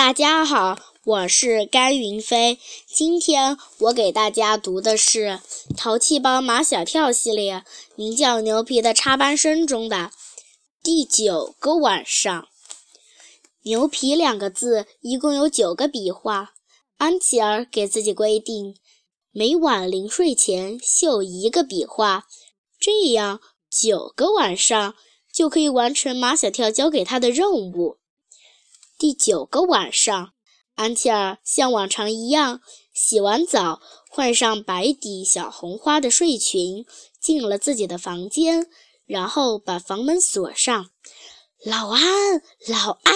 大家好，我是甘云飞。今天我给大家读的是《淘气包马小跳》系列名叫《牛皮的插班生》中的第九个晚上。牛皮两个字一共有九个笔画。安琪儿给自己规定，每晚临睡前绣一个笔画，这样九个晚上就可以完成马小跳交给他的任务。第九个晚上，安琪儿像往常一样洗完澡，换上白底小红花的睡裙，进了自己的房间，然后把房门锁上。老安，老安！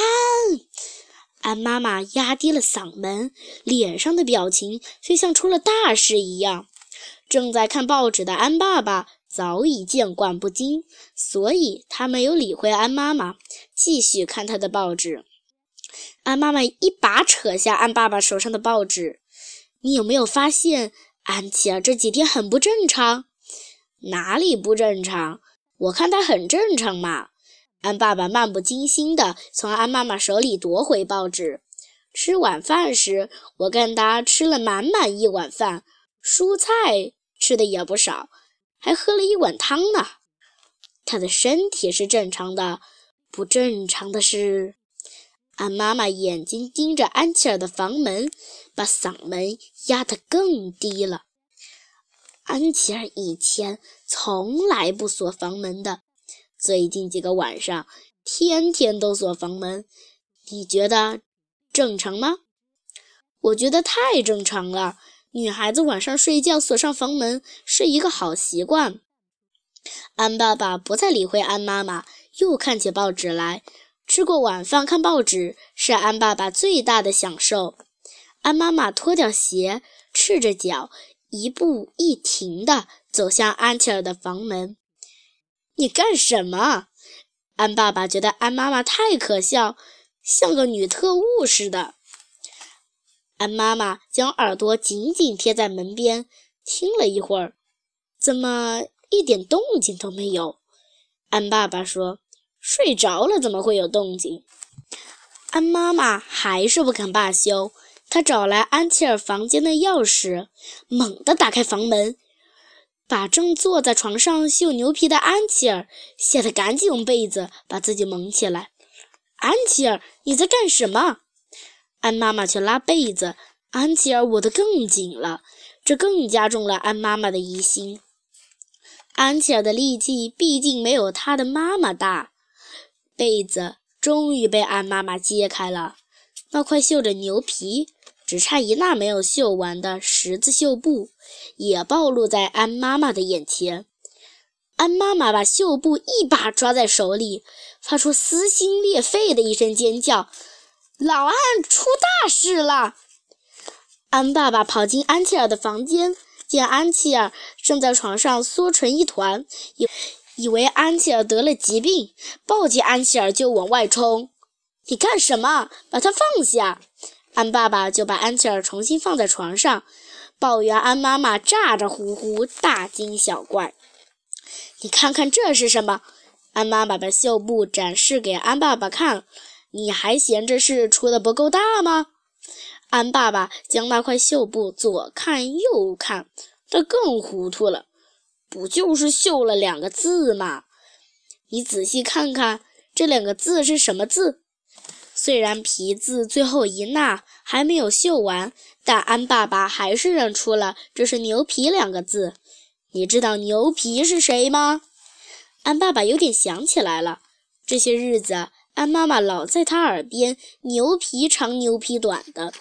安妈妈压低了嗓门，脸上的表情却像出了大事一样。正在看报纸的安爸爸早已见惯不惊，所以他没有理会安妈妈，继续看他的报纸。安妈妈一把扯下安爸爸手上的报纸，你有没有发现安琪儿这几天很不正常？哪里不正常？我看她很正常嘛。安爸爸漫不经心地从安妈妈手里夺回报纸。吃晚饭时，我看他吃了满满一碗饭，蔬菜吃的也不少，还喝了一碗汤呢。他的身体是正常的，不正常的是。安妈妈眼睛盯着安琪儿的房门，把嗓门压得更低了。安琪儿以前从来不锁房门的，最近几个晚上天天都锁房门。你觉得正常吗？我觉得太正常了。女孩子晚上睡觉锁上房门是一个好习惯。安爸爸不再理会安妈妈，又看起报纸来。吃过晚饭看报纸是安爸爸最大的享受。安妈妈脱掉鞋，赤着脚，一步一停地走向安琪儿的房门。你干什么？安爸爸觉得安妈妈太可笑，像个女特务似的。安妈妈将耳朵紧紧贴在门边，听了一会儿，怎么一点动静都没有？安爸爸说。睡着了，怎么会有动静？安妈妈还是不肯罢休。她找来安琪儿房间的钥匙，猛地打开房门，把正坐在床上绣牛皮的安琪儿吓得赶紧用被子把自己蒙起来。安琪儿，你在干什么？安妈妈去拉被子，安琪儿捂得更紧了，这更加重了安妈妈的疑心。安琪儿的力气毕竟没有她的妈妈大。被子终于被安妈妈揭开了，那块绣着牛皮、只差一捺没有绣完的十字绣布也暴露在安妈妈的眼前。安妈妈把绣布一把抓在手里，发出撕心裂肺的一声尖叫：“老安，出大事了！”安爸爸跑进安琪儿的房间，见安琪儿正在床上缩成一团，以为安琪儿得了疾病，抱起安琪儿就往外冲。你干什么？把她放下！安爸爸就把安琪儿重新放在床上，抱怨安妈妈咋咋呼呼，大惊小怪。你看看这是什么？安妈妈把绣布展示给安爸爸看。你还嫌这事出的不够大吗？安爸爸将那块绣布左看右看，他更糊涂了。不就是绣了两个字吗？你仔细看看，这两个字是什么字？虽然皮字最后一捺还没有绣完，但安爸爸还是认出了这是“牛皮”两个字。你知道牛皮是谁吗？安爸爸有点想起来了。这些日子，安妈妈老在他耳边“牛皮长，牛皮短”的。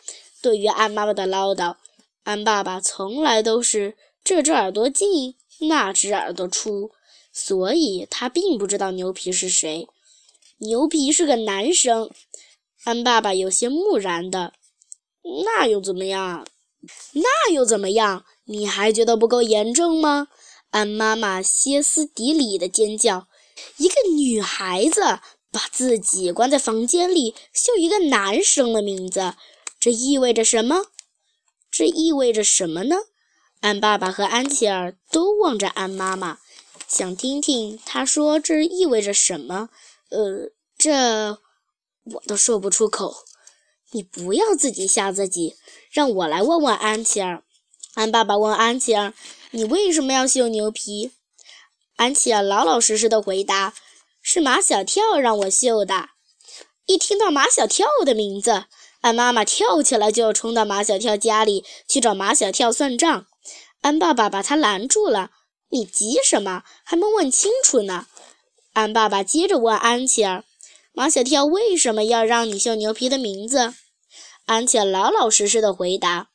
对于安妈妈的唠叨，安爸爸从来都是这只耳朵进。那只耳朵粗，所以他并不知道牛皮是谁。牛皮是个男生。安爸爸有些木然的。那又怎么样？那又怎么样？你还觉得不够严重吗？安妈妈歇斯底里的尖叫。一个女孩子把自己关在房间里，绣一个男生的名字，这意味着什么？这意味着什么呢？安爸爸和安琪儿都望着安妈妈，想听听她说这意味着什么。呃，这我都说不出口。你不要自己吓自己，让我来问问安琪儿。安爸爸问安琪儿：“你为什么要绣牛皮？”安琪儿老老实实的回答：“是马小跳让我绣的。”一听到马小跳的名字，安妈妈跳起来就要冲到马小跳家里去找马小跳算账。安爸爸把他拦住了：“你急什么？还没问清楚呢。”安爸爸接着问安琪儿：“马小跳为什么要让你绣牛皮的名字？”安琪儿老老实实的回答。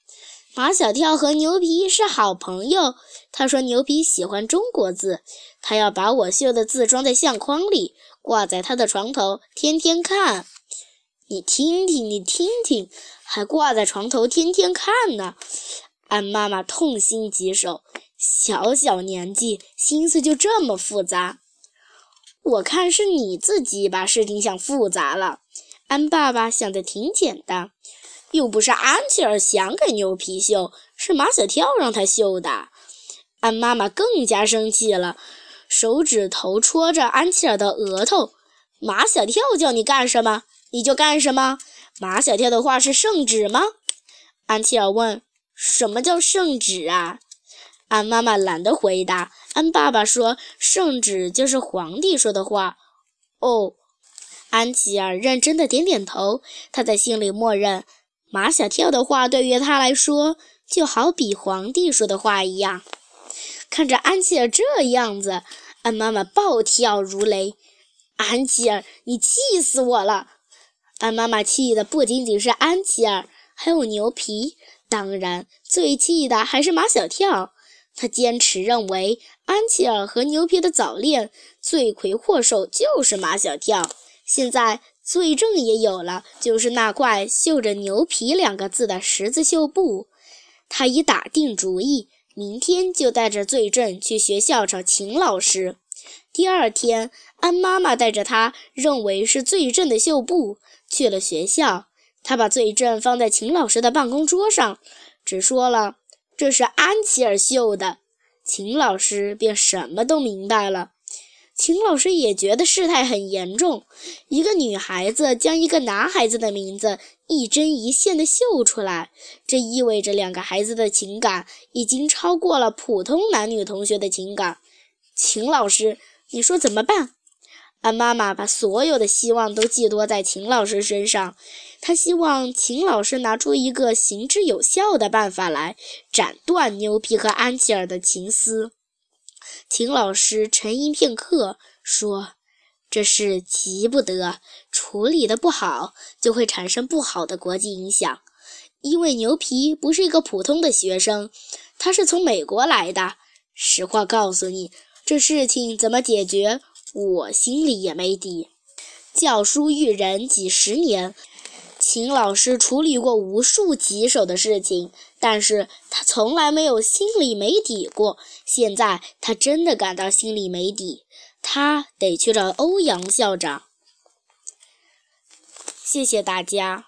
马小跳和牛皮是好朋友。他说：“牛皮喜欢中国字，他要把我绣的字装在相框里，挂在他的床头，天天看。你听听，你听听，还挂在床头天天看呢。”安妈妈痛心疾首，小小年纪，心思就这么复杂。我看是你自己把事情想复杂了。安爸爸想的挺简单。又不是安琪儿想给牛皮绣，是马小跳让他绣的。安妈妈更加生气了，手指头戳着安琪儿的额头。马小跳叫你干什么，你就干什么。马小跳的话是圣旨吗？安琪儿问：“什么叫圣旨啊？”安妈妈懒得回答。安爸爸说：“圣旨就是皇帝说的话。”哦，安琪儿认真的点点头。他在心里默认。马小跳的话对于他来说，就好比皇帝说的话一样。看着安琪儿这样子，安妈妈暴跳如雷：“安琪儿，你气死我了！”安妈妈气的不仅仅是安琪儿，还有牛皮，当然最气的还是马小跳。他坚持认为，安琪儿和牛皮的早恋，罪魁祸首就是马小跳。现在。罪证也有了，就是那块绣着“牛皮”两个字的十字绣布。他已打定主意，明天就带着罪证去学校找秦老师。第二天，安妈妈带着他认为是罪证的绣布去了学校。他把罪证放在秦老师的办公桌上，只说了这是安琪儿绣的。秦老师便什么都明白了。秦老师也觉得事态很严重，一个女孩子将一个男孩子的名字一针一线地绣出来，这意味着两个孩子的情感已经超过了普通男女同学的情感。秦老师，你说怎么办？安妈妈把所有的希望都寄托在秦老师身上，她希望秦老师拿出一个行之有效的办法来斩断牛皮和安琪儿的情丝。秦老师沉吟片刻，说：“这事急不得，处理的不好，就会产生不好的国际影响。因为牛皮不是一个普通的学生，他是从美国来的。实话告诉你，这事情怎么解决，我心里也没底。教书育人几十年。”秦老师处理过无数棘手的事情，但是他从来没有心里没底过。现在他真的感到心里没底，他得去找欧阳校长。谢谢大家。